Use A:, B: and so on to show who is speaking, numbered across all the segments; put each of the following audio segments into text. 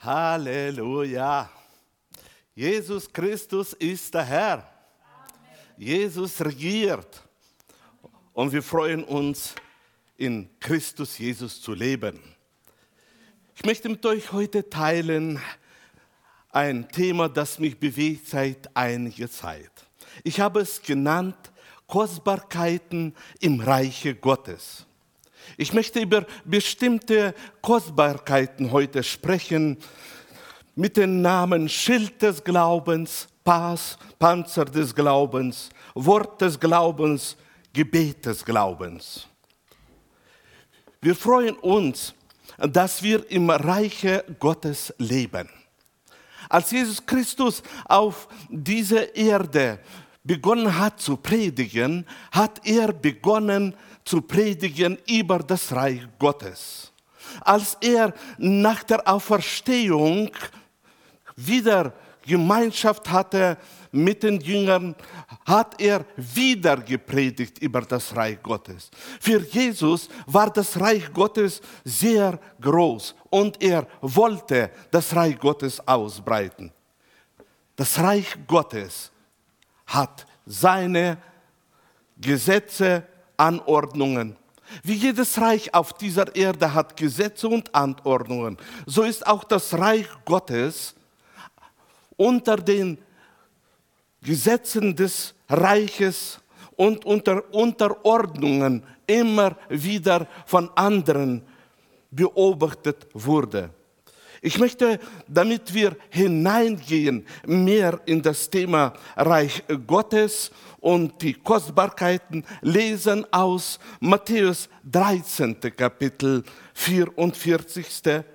A: Halleluja. Jesus Christus ist der Herr. Jesus regiert. Und wir freuen uns, in Christus Jesus zu leben. Ich möchte mit euch heute teilen ein Thema, das mich bewegt seit einiger Zeit. Ich habe es genannt Kostbarkeiten im Reiche Gottes. Ich möchte über bestimmte Kostbarkeiten heute sprechen mit den Namen Schild des Glaubens, Pass, Panzer des Glaubens, Wort des Glaubens, Gebet des Glaubens. Wir freuen uns, dass wir im Reiche Gottes leben. Als Jesus Christus auf dieser Erde begonnen hat zu predigen, hat er begonnen zu predigen über das Reich Gottes. Als er nach der Auferstehung wieder Gemeinschaft hatte mit den Jüngern, hat er wieder gepredigt über das Reich Gottes. Für Jesus war das Reich Gottes sehr groß und er wollte das Reich Gottes ausbreiten. Das Reich Gottes hat seine Gesetze, Anordnungen. Wie jedes Reich auf dieser Erde hat Gesetze und Anordnungen, so ist auch das Reich Gottes unter den Gesetzen des Reiches und unter Unterordnungen immer wieder von anderen beobachtet wurde. Ich möchte, damit wir hineingehen mehr in das Thema Reich Gottes und die Kostbarkeiten, lesen aus Matthäus 13. Kapitel 44.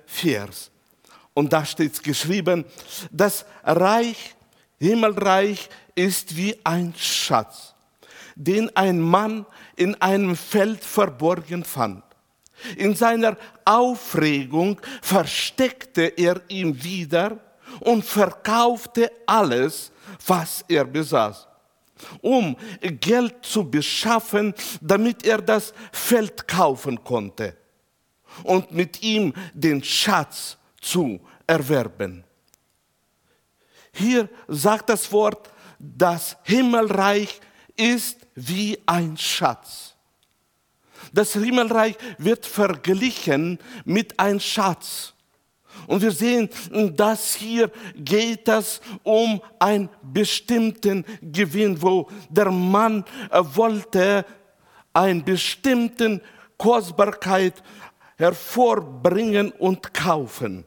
A: Vers. Und da steht geschrieben, das Reich, Himmelreich ist wie ein Schatz, den ein Mann in einem Feld verborgen fand. In seiner Aufregung versteckte er ihn wieder und verkaufte alles, was er besaß, um Geld zu beschaffen, damit er das Feld kaufen konnte und mit ihm den Schatz zu erwerben. Hier sagt das Wort, das Himmelreich ist wie ein Schatz. Das Himmelreich wird verglichen mit einem Schatz. Und wir sehen, dass hier geht es um einen bestimmten Gewinn, wo der Mann äh, wollte eine bestimmte Kostbarkeit hervorbringen und kaufen.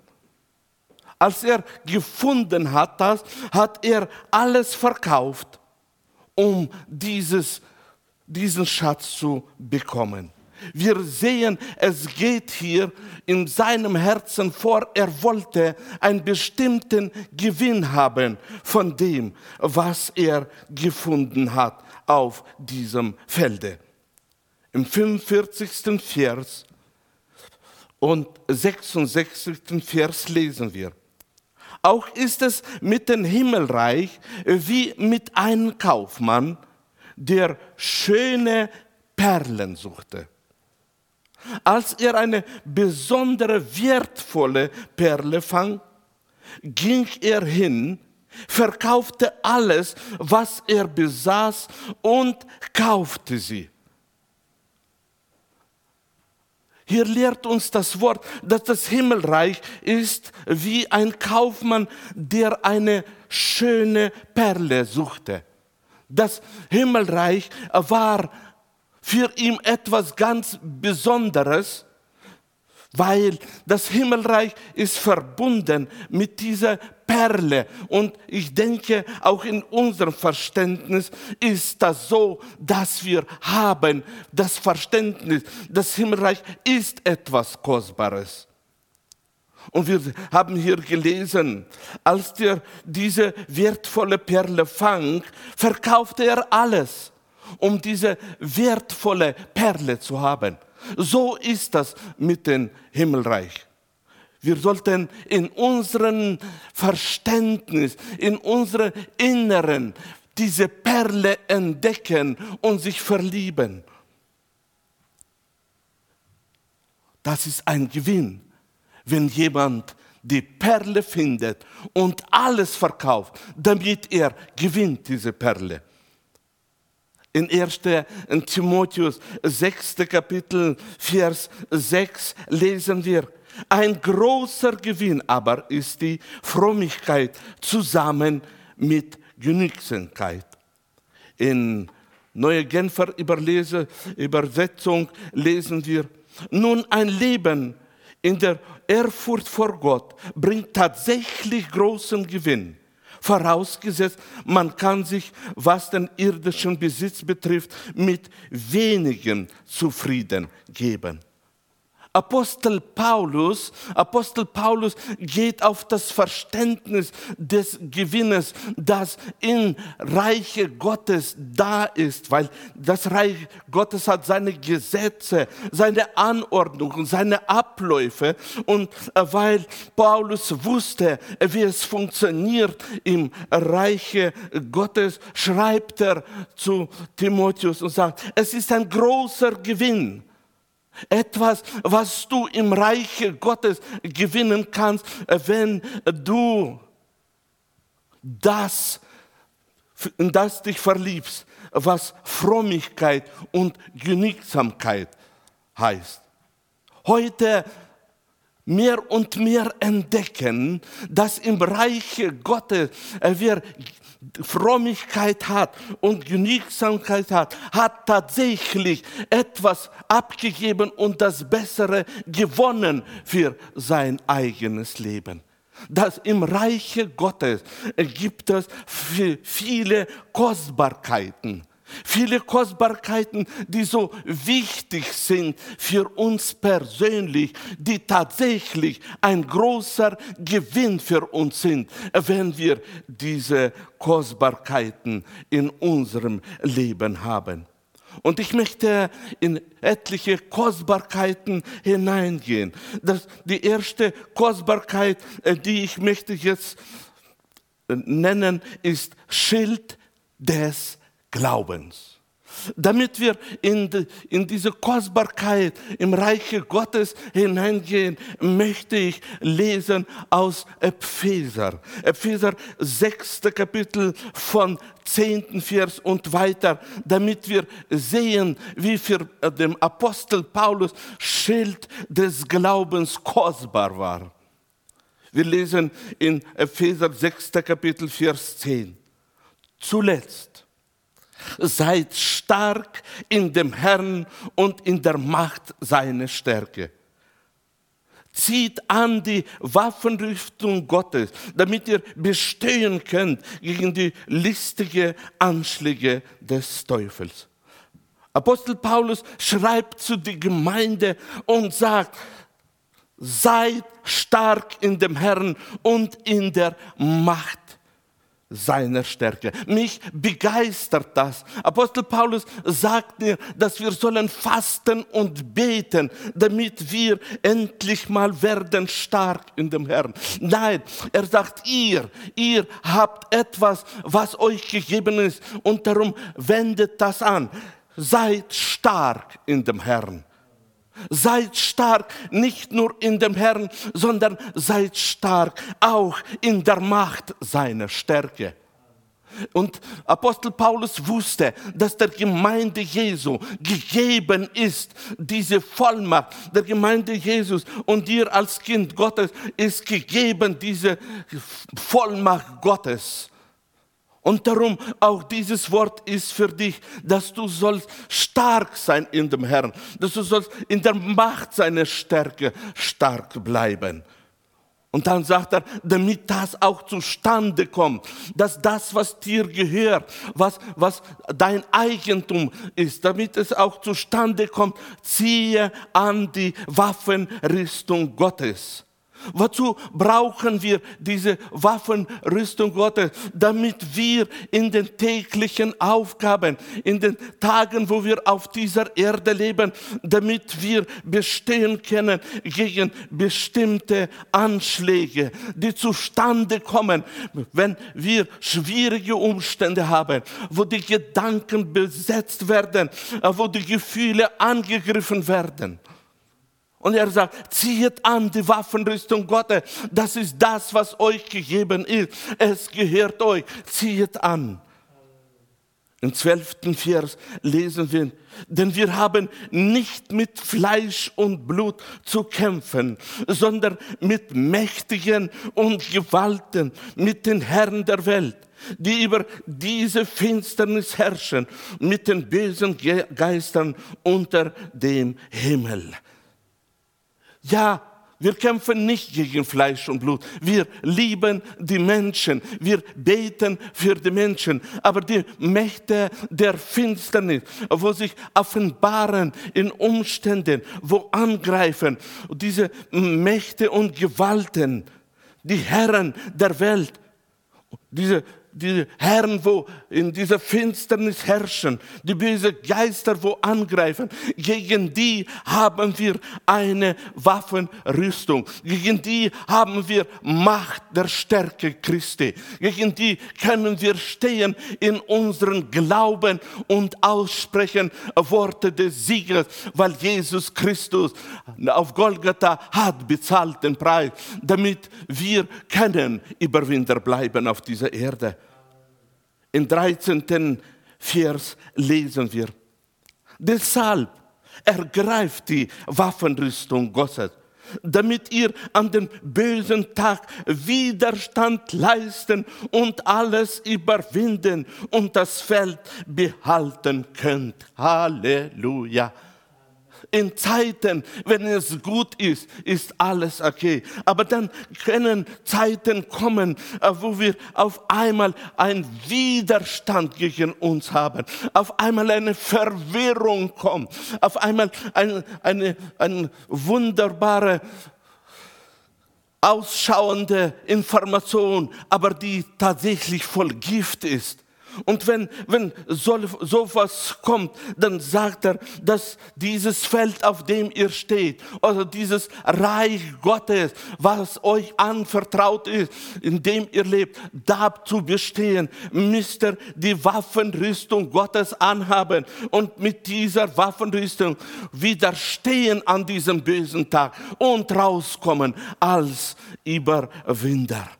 A: Als er gefunden hat, das, hat er alles verkauft, um dieses diesen Schatz zu bekommen. Wir sehen, es geht hier in seinem Herzen vor, er wollte einen bestimmten Gewinn haben von dem, was er gefunden hat auf diesem Felde. Im 45. Vers und 66. Vers lesen wir. Auch ist es mit dem Himmelreich wie mit einem Kaufmann, der schöne Perlen suchte. Als er eine besondere wertvolle Perle fand, ging er hin, verkaufte alles, was er besaß und kaufte sie. Hier lehrt uns das Wort, dass das Himmelreich ist wie ein Kaufmann, der eine schöne Perle suchte. Das Himmelreich war für ihn etwas ganz Besonderes, weil das Himmelreich ist verbunden mit dieser Perle. Und ich denke, auch in unserem Verständnis ist das so, dass wir haben das Verständnis, das Himmelreich ist etwas Kostbares. Und wir haben hier gelesen, als der diese wertvolle Perle fang, verkaufte er alles, um diese wertvolle Perle zu haben. So ist das mit dem Himmelreich. Wir sollten in unserem Verständnis, in unserem Inneren diese Perle entdecken und sich verlieben. Das ist ein Gewinn wenn jemand die Perle findet und alles verkauft, damit er gewinnt diese Perle. In 1. Timotheus 6. Kapitel, Vers 6 lesen wir, ein großer Gewinn aber ist die Frömmigkeit zusammen mit Genügsamkeit. In Neue Genfer Übersetzung lesen wir, nun ein Leben in der Ehrfurcht vor Gott bringt tatsächlich großen Gewinn. Vorausgesetzt, man kann sich, was den irdischen Besitz betrifft, mit wenigen zufrieden geben. Apostel Paulus, Apostel Paulus geht auf das Verständnis des Gewinnes, das im Reiche Gottes da ist, weil das Reich Gottes hat seine Gesetze, seine Anordnungen, seine Abläufe. Und äh, weil Paulus wusste, wie es funktioniert im Reiche Gottes, schreibt er zu Timotheus und sagt, es ist ein großer Gewinn etwas, was du im Reiche Gottes gewinnen kannst, wenn du das, in das dich verliebst, was Frömmigkeit und Genügsamkeit heißt. Heute mehr und mehr entdecken, dass im Reiche Gottes wir Frömmigkeit hat und Genügsamkeit hat, hat tatsächlich etwas abgegeben und das Bessere gewonnen für sein eigenes Leben. Das im Reiche Gottes gibt es viele Kostbarkeiten. Viele Kostbarkeiten, die so wichtig sind für uns persönlich, die tatsächlich ein großer Gewinn für uns sind, wenn wir diese Kostbarkeiten in unserem Leben haben. Und ich möchte in etliche Kostbarkeiten hineingehen. Das, die erste Kostbarkeit, äh, die ich möchte jetzt äh, nennen, ist Schild des Glaubens. Damit wir in, die, in diese Kostbarkeit im Reiche Gottes hineingehen, möchte ich lesen aus Epheser. Epheser 6. Kapitel von 10. Vers und weiter, damit wir sehen, wie für den Apostel Paulus Schild des Glaubens kostbar war. Wir lesen in Epheser 6. Kapitel Vers 10. Zuletzt Seid stark in dem Herrn und in der Macht seiner Stärke. Zieht an die Waffenrüstung Gottes, damit ihr bestehen könnt gegen die listigen Anschläge des Teufels. Apostel Paulus schreibt zu der Gemeinde und sagt, seid stark in dem Herrn und in der Macht seiner Stärke. Mich begeistert das. Apostel Paulus sagt mir, dass wir sollen fasten und beten, damit wir endlich mal werden stark in dem Herrn. Nein, er sagt ihr, ihr habt etwas, was euch gegeben ist und darum wendet das an. Seid stark in dem Herrn. Seid stark nicht nur in dem Herrn, sondern seid stark auch in der Macht seiner Stärke. Und Apostel Paulus wusste, dass der Gemeinde Jesu gegeben ist, diese Vollmacht der Gemeinde Jesus und dir als Kind Gottes ist gegeben, diese Vollmacht Gottes. Und darum auch dieses Wort ist für dich, dass du sollst stark sein in dem Herrn, dass du sollst in der Macht seiner Stärke stark bleiben. Und dann sagt er, damit das auch zustande kommt, dass das, was dir gehört, was, was dein Eigentum ist, damit es auch zustande kommt, ziehe an die Waffenrüstung Gottes. Wozu brauchen wir diese Waffenrüstung Gottes? Damit wir in den täglichen Aufgaben, in den Tagen, wo wir auf dieser Erde leben, damit wir bestehen können gegen bestimmte Anschläge, die zustande kommen, wenn wir schwierige Umstände haben, wo die Gedanken besetzt werden, wo die Gefühle angegriffen werden. Und er sagt, zieht an die Waffenrüstung Gottes. Das ist das, was euch gegeben ist. Es gehört euch. Zieht an. Im zwölften Vers lesen wir, denn wir haben nicht mit Fleisch und Blut zu kämpfen, sondern mit Mächtigen und Gewalten, mit den Herren der Welt, die über diese Finsternis herrschen, mit den bösen Geistern unter dem Himmel. Ja, wir kämpfen nicht gegen Fleisch und Blut. Wir lieben die Menschen. Wir beten für die Menschen. Aber die Mächte der Finsternis, wo sich offenbaren in Umständen, wo angreifen, diese Mächte und Gewalten, die Herren der Welt, diese die Herren, wo in dieser Finsternis herrschen, die bösen Geister, wo angreifen, gegen die haben wir eine Waffenrüstung. Gegen die haben wir Macht der Stärke Christi. Gegen die können wir stehen in unseren Glauben und aussprechen Worte des Sieges, weil Jesus Christus auf Golgatha hat bezahlt den Preis, damit wir können Überwinder bleiben auf dieser Erde. Im 13. Vers lesen wir, deshalb ergreift die Waffenrüstung Gottes, damit ihr an den bösen Tag Widerstand leisten und alles überwinden und das Feld behalten könnt. Halleluja. In Zeiten, wenn es gut ist, ist alles okay. Aber dann können Zeiten kommen, äh, wo wir auf einmal einen Widerstand gegen uns haben, auf einmal eine Verwirrung kommt, auf einmal eine, eine, eine wunderbare ausschauende Information, aber die tatsächlich voll Gift ist. Und wenn, wenn so, sowas kommt, dann sagt er, dass dieses Feld, auf dem ihr steht, oder dieses Reich Gottes, was euch anvertraut ist, in dem ihr lebt, dazu bestehen, müsst ihr die Waffenrüstung Gottes anhaben und mit dieser Waffenrüstung widerstehen an diesem bösen Tag und rauskommen als Überwinder.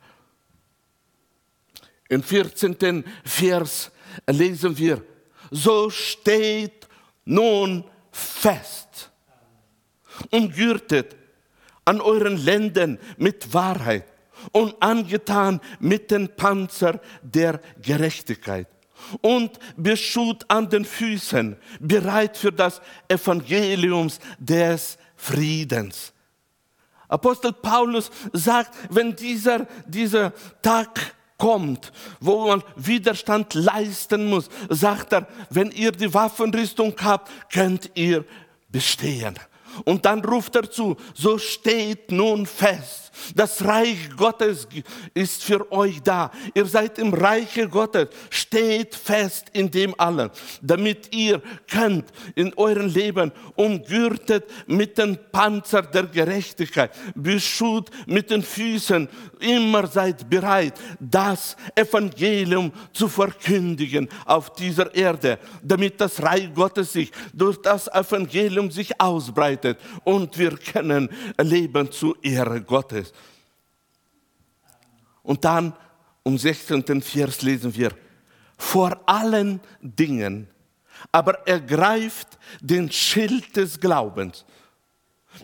A: Im 14. Vers lesen wir, so steht nun fest und gürtet an euren Lenden mit Wahrheit und angetan mit dem Panzer der Gerechtigkeit und beschut an den Füßen, bereit für das Evangelium des Friedens. Apostel Paulus sagt, wenn dieser, dieser Tag kommt, wo man Widerstand leisten muss, sagt er, wenn ihr die Waffenrüstung habt, könnt ihr bestehen. Und dann ruft er zu, so steht nun fest, das Reich Gottes ist für euch da. Ihr seid im Reiche Gottes, steht fest in dem allen, damit ihr könnt in eurem Leben umgürtet mit dem Panzer der Gerechtigkeit, beschut mit den Füßen, immer seid bereit, das Evangelium zu verkündigen auf dieser Erde, damit das Reich Gottes sich durch das Evangelium sich ausbreitet und wir können leben zur Ehre Gottes. Und dann um 16. Vers lesen wir, vor allen Dingen, aber ergreift den Schild des Glaubens,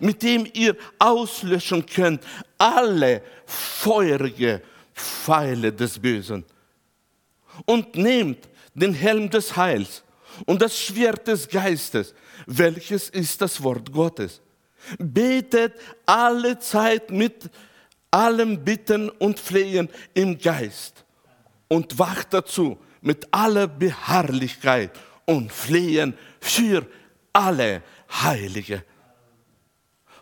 A: mit dem ihr auslöschen könnt alle feurige Pfeile des Bösen. Und nehmt den Helm des Heils und das Schwert des Geistes, welches ist das Wort Gottes. Betet alle Zeit mit allem Bitten und Flehen im Geist und wacht dazu mit aller Beharrlichkeit und Flehen für alle Heilige.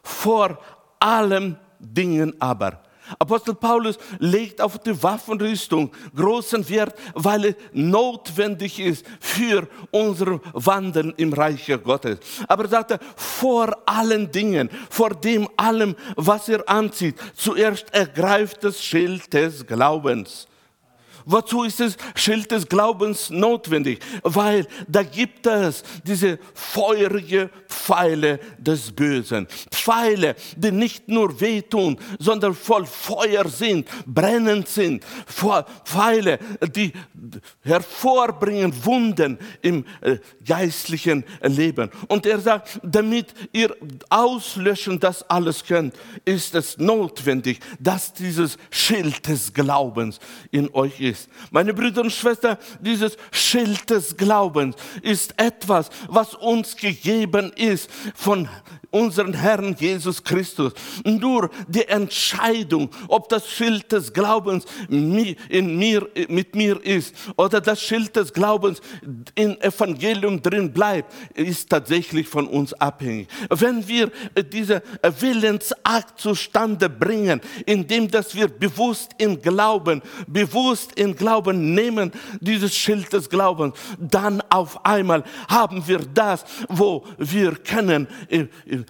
A: Vor allem Dingen aber Apostel Paulus legt auf die Waffenrüstung großen Wert, weil es notwendig ist für unser Wandeln im Reich Gottes. Aber sagt er, vor allen Dingen, vor dem allem, was er anzieht, zuerst ergreift das Schild des Glaubens. Wozu ist das Schild des Glaubens notwendig? Weil da gibt es diese feurige Pfeile des Bösen. Pfeile, die nicht nur wehtun, sondern voll Feuer sind, brennend sind. Pfeile, die hervorbringen Wunden im äh, geistlichen Leben. Und er sagt, damit ihr auslöschen das alles könnt, ist es notwendig, dass dieses Schild des Glaubens in euch ist. Meine Brüder und Schwestern, dieses Schild des Glaubens ist etwas, was uns gegeben ist von unseren Herrn Jesus Christus. Nur die Entscheidung, ob das Schild des Glaubens in mir, mit mir ist oder das Schild des Glaubens im Evangelium drin bleibt, ist tatsächlich von uns abhängig. Wenn wir diesen Willensakt zustande bringen, indem dass wir bewusst in Glauben, bewusst in Glauben nehmen, dieses Schild des Glaubens, dann auf einmal haben wir das, wo wir können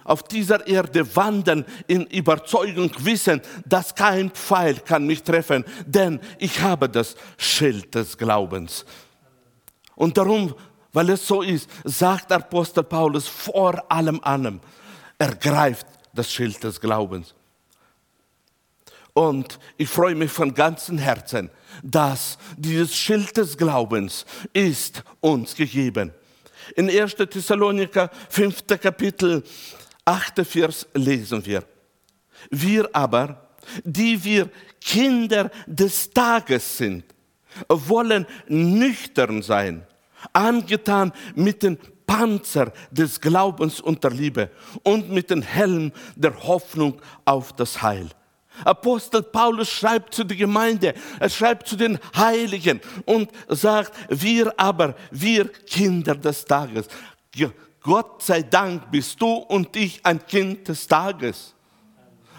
A: auf dieser Erde wandern in Überzeugung wissen, dass kein Pfeil kann mich treffen, denn ich habe das Schild des Glaubens. Und darum, weil es so ist, sagt Apostel Paulus vor allem allem, ergreift das Schild des Glaubens. Und ich freue mich von ganzem Herzen, dass dieses Schild des Glaubens ist uns gegeben. In 1. Thessaloniker 5. Kapitel 8. Vers lesen wir. Wir aber, die wir Kinder des Tages sind, wollen nüchtern sein, angetan mit dem Panzer des Glaubens und der Liebe und mit dem Helm der Hoffnung auf das Heil. Apostel Paulus schreibt zu der Gemeinde, er schreibt zu den Heiligen und sagt, wir aber, wir Kinder des Tages, Gott sei Dank bist du und ich ein Kind des Tages.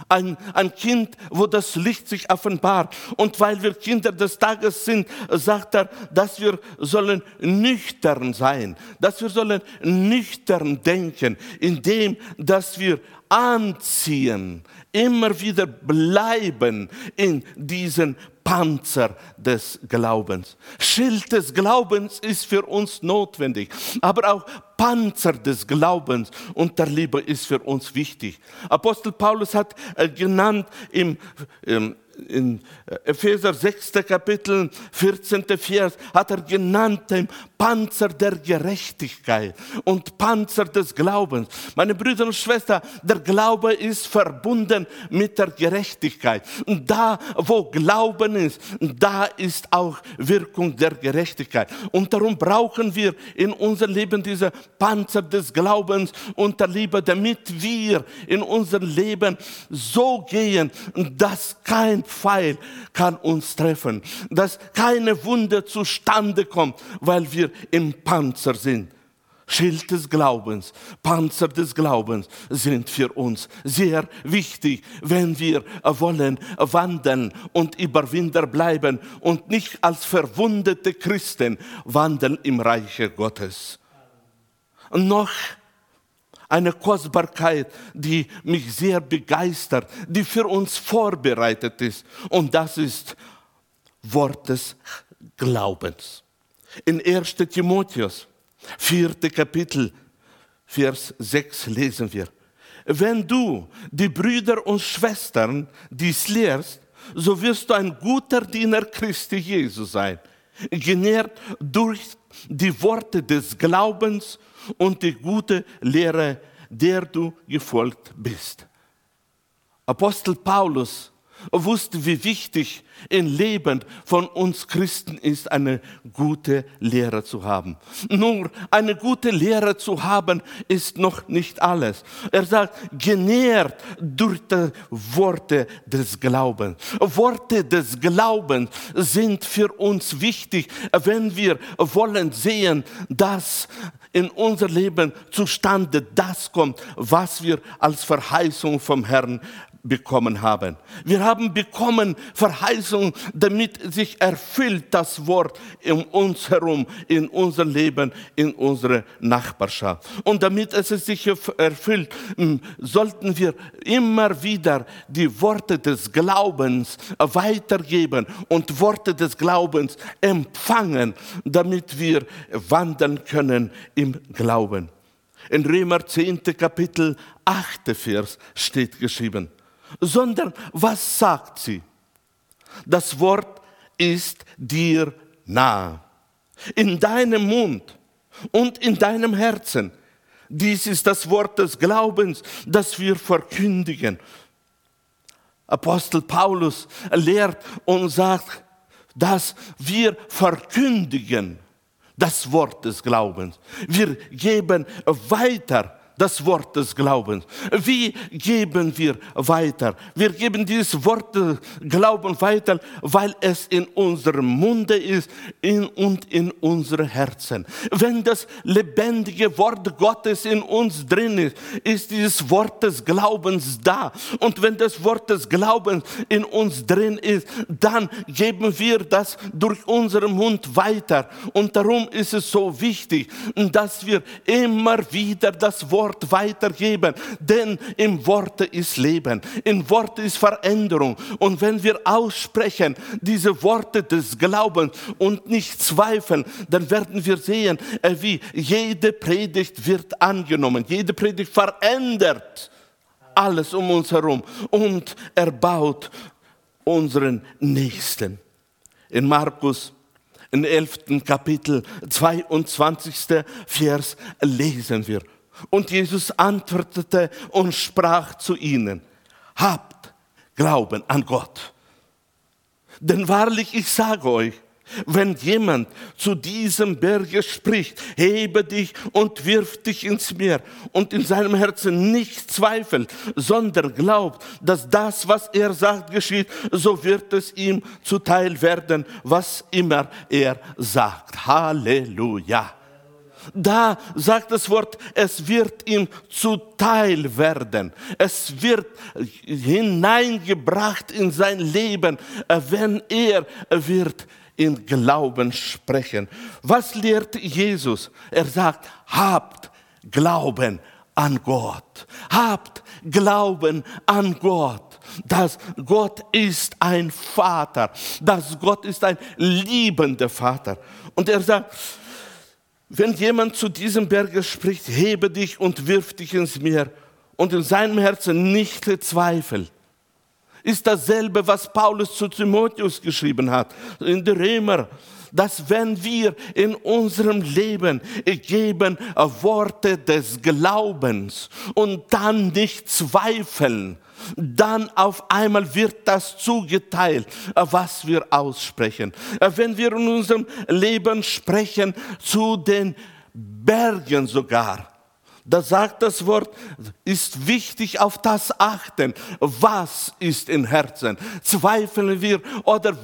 A: Ein, ein Kind, wo das Licht sich offenbart. Und weil wir Kinder des Tages sind, sagt er, dass wir sollen nüchtern sein, dass wir sollen nüchtern denken, indem, dass wir anziehen, immer wieder bleiben in diesen Panzer des Glaubens. Schild des Glaubens ist für uns notwendig, aber auch Panzer des Glaubens und der Liebe ist für uns wichtig. Apostel Paulus hat äh, genannt im, im in Epheser 6. Kapitel, 14. Vers, hat er genannt den Panzer der Gerechtigkeit und Panzer des Glaubens. Meine Brüder und Schwestern, der Glaube ist verbunden mit der Gerechtigkeit. Und da, wo Glauben ist, da ist auch Wirkung der Gerechtigkeit. Und darum brauchen wir in unserem Leben diese Panzer des Glaubens und der Liebe, damit wir in unserem Leben so gehen, dass kein Pfeil kann uns treffen, dass keine Wunde zustande kommt, weil wir im Panzer sind. Schild des Glaubens, Panzer des Glaubens sind für uns sehr wichtig, wenn wir wollen wandeln und Überwinder bleiben und nicht als verwundete Christen wandeln im Reiche Gottes. Noch eine Kostbarkeit, die mich sehr begeistert, die für uns vorbereitet ist. Und das ist Wort des Glaubens. In 1 Timotheus, 4. Kapitel, Vers 6 lesen wir. Wenn du die Brüder und Schwestern dies lehrst, so wirst du ein guter Diener Christi Jesu sein, genährt durch die Worte des Glaubens und die gute Lehre, der du gefolgt bist. Apostel Paulus wusste, wie wichtig im Leben von uns Christen ist, eine gute Lehre zu haben. Nur eine gute Lehre zu haben, ist noch nicht alles. Er sagt, genährt durch die Worte des Glaubens. Worte des Glaubens sind für uns wichtig, wenn wir wollen sehen, dass in unser Leben zustande. Das kommt, was wir als Verheißung vom Herrn bekommen haben. Wir haben bekommen Verheißung, damit sich erfüllt das Wort in uns herum, in unser Leben, in unsere Nachbarschaft. Und damit es sich erfüllt, sollten wir immer wieder die Worte des Glaubens weitergeben und Worte des Glaubens empfangen, damit wir wandeln können im Glauben. In Römer 10. Kapitel 8. Vers steht geschrieben, sondern was sagt sie? Das Wort ist dir nah, in deinem Mund und in deinem Herzen. Dies ist das Wort des Glaubens, das wir verkündigen. Apostel Paulus lehrt und sagt, dass wir verkündigen das Wort des Glaubens. Wir geben weiter das Wort des Glaubens. Wie geben wir weiter? Wir geben dieses Wort des Glaubens weiter, weil es in unserem Munde ist in, und in unseren Herzen. Wenn das lebendige Wort Gottes in uns drin ist, ist dieses Wort des Glaubens da. Und wenn das Wort des Glaubens in uns drin ist, dann geben wir das durch unseren Mund weiter. Und darum ist es so wichtig, dass wir immer wieder das Wort Wort weitergeben, denn im Worte ist Leben, im Worte ist Veränderung. Und wenn wir aussprechen diese Worte des Glaubens und nicht zweifeln, dann werden wir sehen, äh, wie jede Predigt wird angenommen, jede Predigt verändert alles um uns herum und erbaut unseren Nächsten. In Markus im 11. Kapitel 22. Vers lesen wir. Und Jesus antwortete und sprach zu ihnen, habt Glauben an Gott. Denn wahrlich, ich sage euch, wenn jemand zu diesem Berge spricht, hebe dich und wirf dich ins Meer und in seinem Herzen nicht zweifelt, sondern glaubt, dass das, was er sagt, geschieht, so wird es ihm zuteil werden, was immer er sagt. Halleluja. Da sagt das Wort, es wird ihm zuteil werden. Es wird hineingebracht in sein Leben, wenn er wird in Glauben sprechen. Was lehrt Jesus? Er sagt, habt Glauben an Gott. Habt Glauben an Gott dass Gott ist ein Vater, dass Gott ist ein liebender Vater. Und er sagt, wenn jemand zu diesem Berge spricht, hebe dich und wirf dich ins Meer und in seinem Herzen nicht zweifelt, ist dasselbe, was Paulus zu Timotheus geschrieben hat, in der Römer, dass wenn wir in unserem Leben geben Worte des Glaubens und dann nicht zweifeln, dann auf einmal wird das zugeteilt, was wir aussprechen. Wenn wir in unserem Leben sprechen zu den Bergen sogar, da sagt das Wort, ist wichtig auf das achten. Was ist im Herzen? Zweifeln wir oder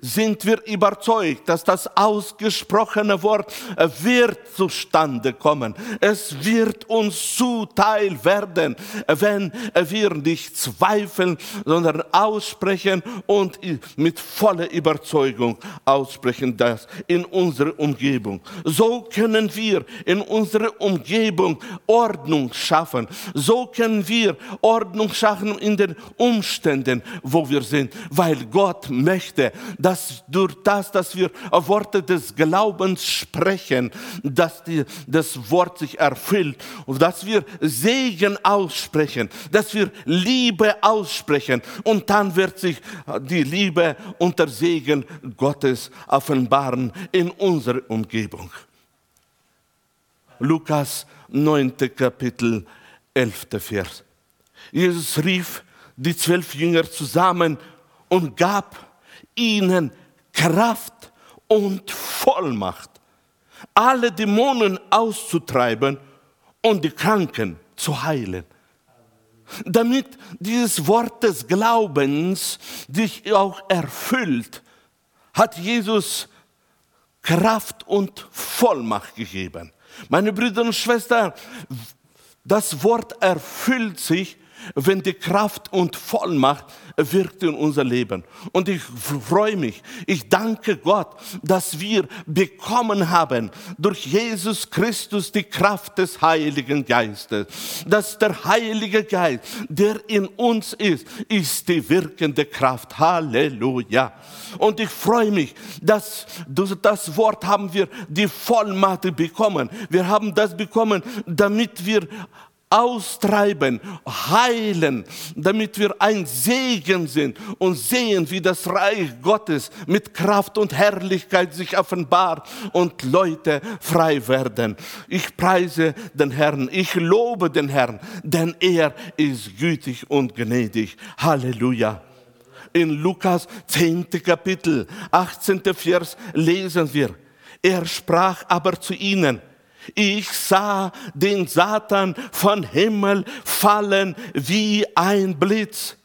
A: sind wir überzeugt, dass das ausgesprochene Wort wird zustande kommen? Es wird uns zuteil werden, wenn wir nicht zweifeln, sondern aussprechen und mit voller Überzeugung aussprechen das in unserer Umgebung. So können wir in unserer Umgebung Ordnung schaffen. So können wir Ordnung schaffen in den Umständen, wo wir sind, weil Gott möchte, dass durch das, dass wir Worte des Glaubens sprechen, dass die, das Wort sich erfüllt und dass wir Segen aussprechen, dass wir Liebe aussprechen und dann wird sich die Liebe und der Segen Gottes offenbaren in unserer Umgebung. Lukas 9. Kapitel, 11. Vers. Jesus rief die zwölf Jünger zusammen und gab ihnen Kraft und Vollmacht, alle Dämonen auszutreiben und die Kranken zu heilen. Damit dieses Wort des Glaubens sich auch erfüllt, hat Jesus Kraft und Vollmacht gegeben. Meine Brüder und Schwestern, das Wort erfüllt sich, wenn die Kraft und Vollmacht wirkt in unser Leben. Und ich freue mich, ich danke Gott, dass wir bekommen haben durch Jesus Christus die Kraft des Heiligen Geistes. Dass der Heilige Geist, der in uns ist, ist die wirkende Kraft. Halleluja. Und ich freue mich, dass das Wort haben wir die Vollmacht bekommen. Wir haben das bekommen, damit wir austreiben, heilen, damit wir ein Segen sind und sehen, wie das Reich Gottes mit Kraft und Herrlichkeit sich offenbart und Leute frei werden. Ich preise den Herrn, ich lobe den Herrn, denn er ist gütig und gnädig. Halleluja. In Lukas 10. Kapitel, 18. Vers lesen wir, er sprach aber zu ihnen, ich sah den Satan von Himmel fallen wie ein Blitz.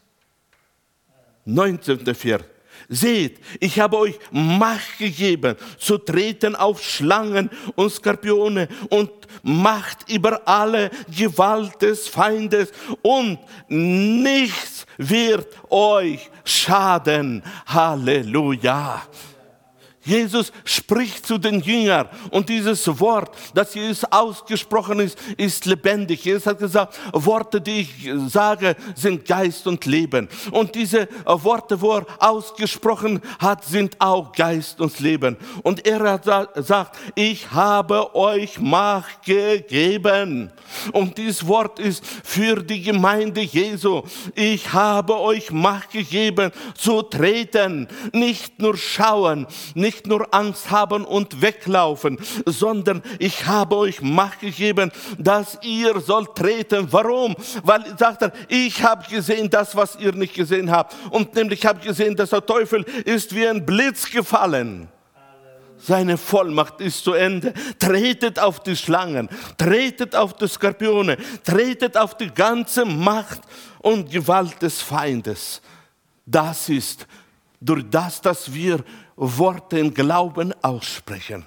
A: 19. Vers. Seht, ich habe euch Macht gegeben, zu treten auf Schlangen und Skorpione und Macht über alle Gewalt des Feindes und nichts wird euch schaden. Halleluja. Jesus spricht zu den Jüngern und dieses Wort, das Jesus ausgesprochen ist, ist lebendig. Jesus hat gesagt, Worte, die ich sage, sind Geist und Leben. Und diese Worte, wo er ausgesprochen hat, sind auch Geist und Leben. Und er hat gesagt, ich habe euch Macht gegeben. Und dieses Wort ist für die Gemeinde Jesu. Ich habe euch Macht gegeben zu treten, nicht nur schauen, nicht nicht nur Angst haben und weglaufen, sondern ich habe euch Macht gegeben, dass ihr sollt treten. Warum? Weil, sagt er, ich habe gesehen das, was ihr nicht gesehen habt. Und nämlich habe gesehen, dass der Teufel ist wie ein Blitz gefallen. Seine Vollmacht ist zu Ende. Tretet auf die Schlangen, tretet auf die Skorpione, tretet auf die ganze Macht und Gewalt des Feindes. Das ist durch das, dass wir Worte in Glauben aussprechen.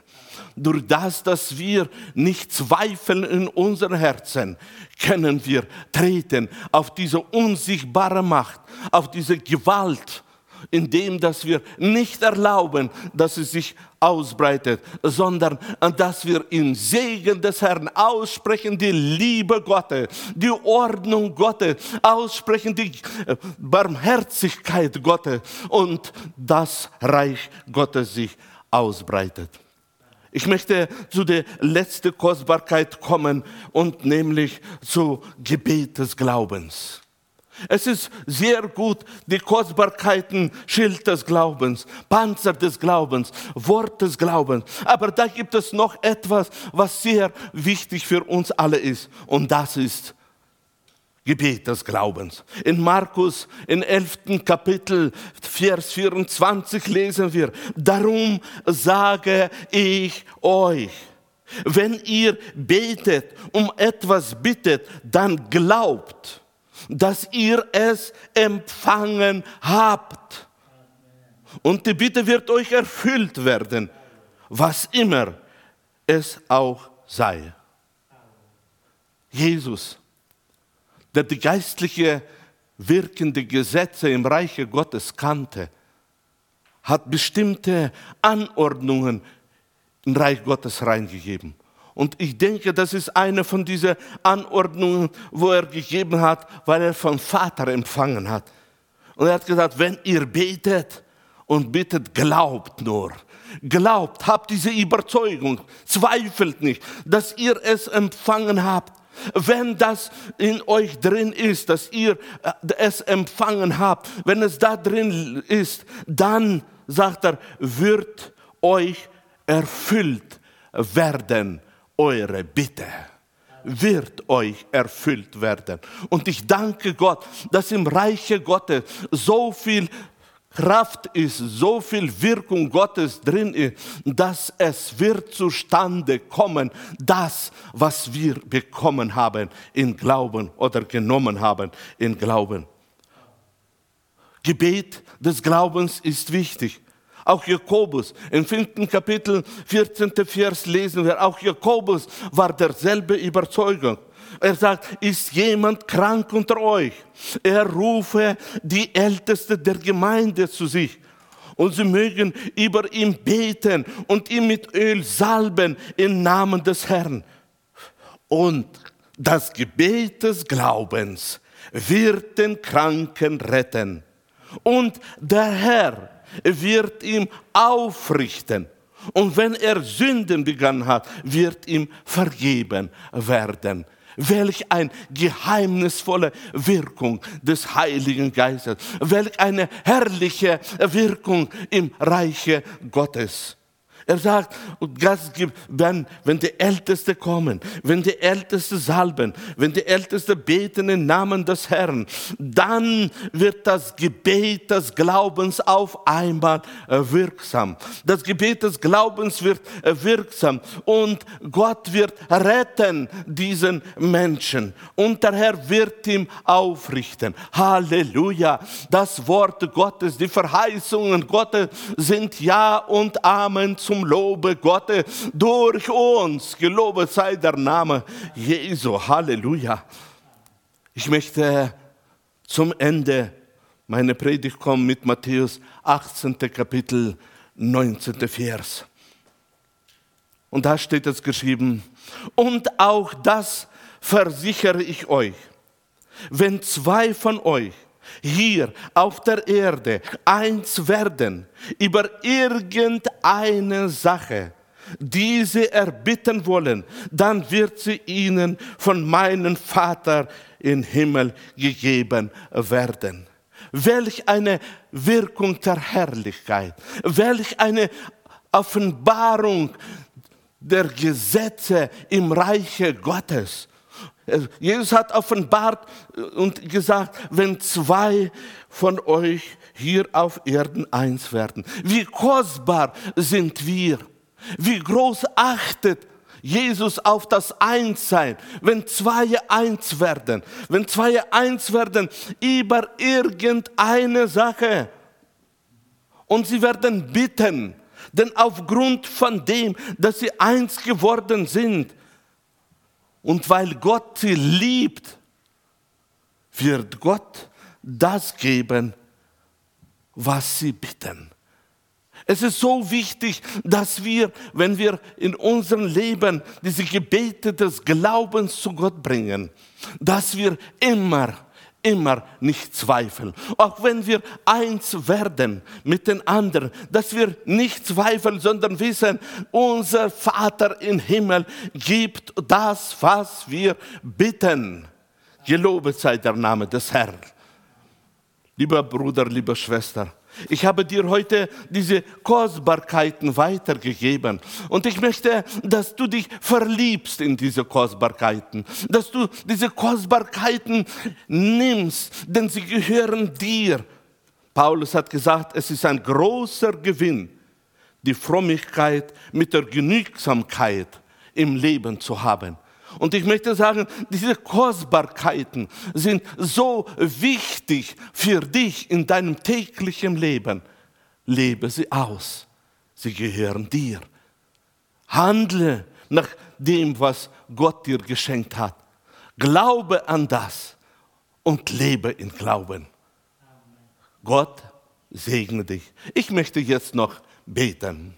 A: Durch das, dass wir nicht zweifeln in unseren Herzen, können wir treten auf diese unsichtbare Macht, auf diese Gewalt, indem dass wir nicht erlauben, dass es sich ausbreitet, sondern dass wir im Segen des Herrn aussprechen die Liebe Gottes, die Ordnung Gottes, aussprechen die äh, Barmherzigkeit Gottes und das Reich Gottes sich ausbreitet. Ich möchte zu der letzten Kostbarkeit kommen und nämlich zu Gebet des Glaubens. Es ist sehr gut, die Kostbarkeiten, Schild des Glaubens, Panzer des Glaubens, Wort des Glaubens. Aber da gibt es noch etwas, was sehr wichtig für uns alle ist. Und das ist Gebet des Glaubens. In Markus, im 11. Kapitel, Vers 24 lesen wir, darum sage ich euch, wenn ihr betet, um etwas bittet, dann glaubt, dass ihr es empfangen habt. Und die Bitte wird euch erfüllt werden, was immer es auch sei. Jesus, der die geistliche wirkende Gesetze im Reiche Gottes kannte, hat bestimmte Anordnungen im Reich Gottes reingegeben. Und ich denke, das ist eine von diesen Anordnungen, wo er gegeben hat, weil er vom Vater empfangen hat. Und er hat gesagt, wenn ihr betet und bittet, glaubt nur. Glaubt, habt diese Überzeugung, zweifelt nicht, dass ihr es empfangen habt. Wenn das in euch drin ist, dass ihr äh, es empfangen habt, wenn es da drin ist, dann, sagt er, wird euch erfüllt werden eure Bitte wird euch erfüllt werden. Und ich danke Gott, dass im Reiche Gottes so viel Kraft ist, so viel Wirkung Gottes drin ist, dass es wird zustande kommen, das, was wir bekommen haben in Glauben oder genommen haben in Glauben. Gebet des Glaubens ist wichtig. Auch Jakobus, im fünften Kapitel, 14. Vers lesen wir, auch Jakobus war derselbe Überzeugung. Er sagt, ist jemand krank unter euch? Er rufe die Älteste der Gemeinde zu sich und sie mögen über ihn beten und ihn mit Öl salben im Namen des Herrn. Und das Gebet des Glaubens wird den Kranken retten. Und der Herr wird ihm aufrichten. Und wenn er Sünden begangen hat, wird ihm vergeben werden. Welch eine geheimnisvolle Wirkung des Heiligen Geistes. Welch eine herrliche Wirkung im Reiche Gottes. Er sagt, wenn, wenn die Älteste kommen, wenn die Älteste salben, wenn die Älteste beten im Namen des Herrn, dann wird das Gebet des Glaubens auf einmal äh, wirksam. Das Gebet des Glaubens wird äh, wirksam und Gott wird retten diesen Menschen und der Herr wird ihm aufrichten. Halleluja. Das Wort Gottes, die Verheißungen Gottes sind Ja und Amen zu zum Lobe Gottes durch uns. Gelobet sei der Name Jesu. Halleluja. Ich möchte zum Ende meiner Predigt kommen mit Matthäus 18. Kapitel 19. Vers. Und da steht es geschrieben, und auch das versichere ich euch, wenn zwei von euch hier auf der Erde eins werden über irgendeine Sache, die sie erbitten wollen, dann wird sie ihnen von meinem Vater im Himmel gegeben werden. Welch eine Wirkung der Herrlichkeit, welch eine Offenbarung der Gesetze im Reiche Gottes. Jesus hat offenbart und gesagt, wenn zwei von euch hier auf Erden eins werden, wie kostbar sind wir, wie groß achtet Jesus auf das Einssein, wenn zwei eins werden, wenn zwei eins werden über irgendeine Sache. Und sie werden bitten, denn aufgrund von dem, dass sie eins geworden sind, und weil Gott sie liebt, wird Gott das geben, was sie bitten. Es ist so wichtig, dass wir, wenn wir in unserem Leben diese Gebete des Glaubens zu Gott bringen, dass wir immer immer nicht zweifeln. Auch wenn wir eins werden mit den anderen, dass wir nicht zweifeln, sondern wissen, unser Vater im Himmel gibt das, was wir bitten. Gelobet sei der Name des Herrn. Lieber Bruder, liebe Schwester, ich habe dir heute diese Kostbarkeiten weitergegeben. Und ich möchte, dass du dich verliebst in diese Kostbarkeiten. Dass du diese Kostbarkeiten nimmst, denn sie gehören dir. Paulus hat gesagt, es ist ein großer Gewinn, die Frömmigkeit mit der Genügsamkeit im Leben zu haben. Und ich möchte sagen, diese Kostbarkeiten sind so wichtig für dich in deinem täglichen Leben. Lebe sie aus. Sie gehören dir. Handle nach dem, was Gott dir geschenkt hat. Glaube an das und lebe in Glauben. Gott segne dich. Ich möchte jetzt noch beten.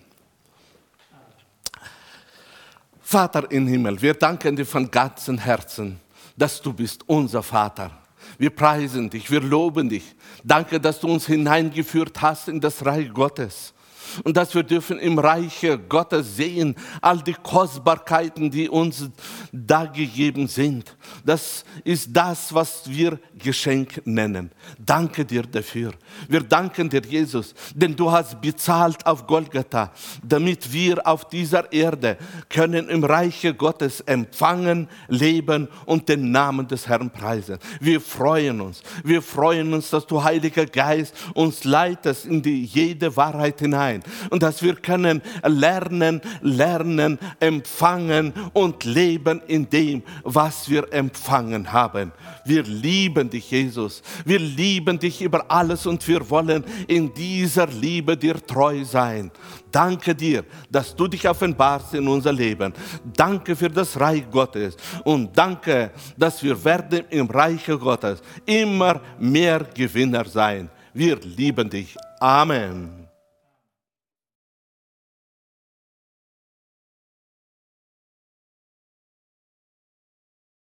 A: Vater im Himmel, wir danken dir von ganzem Herzen, dass du bist unser Vater. Wir preisen dich, wir loben dich. Danke, dass du uns hineingeführt hast in das Reich Gottes und dass wir dürfen im Reiche Gottes sehen, all die Kostbarkeiten, die uns da gegeben sind. Das ist das, was wir Geschenk nennen. Danke dir dafür. Wir danken dir, Jesus, denn du hast bezahlt auf Golgatha, damit wir auf dieser Erde können im Reiche Gottes empfangen, leben und den Namen des Herrn preisen. Wir freuen uns. Wir freuen uns, dass du, Heiliger Geist, uns leitest in die jede Wahrheit hinein und dass wir können lernen, lernen, empfangen und leben in dem, was wir empfangen haben. Wir lieben dich, Jesus. Wir lieben dich über alles und wir wollen in dieser Liebe dir treu sein. Danke dir, dass du dich offenbarst in unser Leben. Danke für das Reich Gottes und danke, dass wir werden im Reich Gottes immer mehr Gewinner sein. Wir lieben dich. Amen.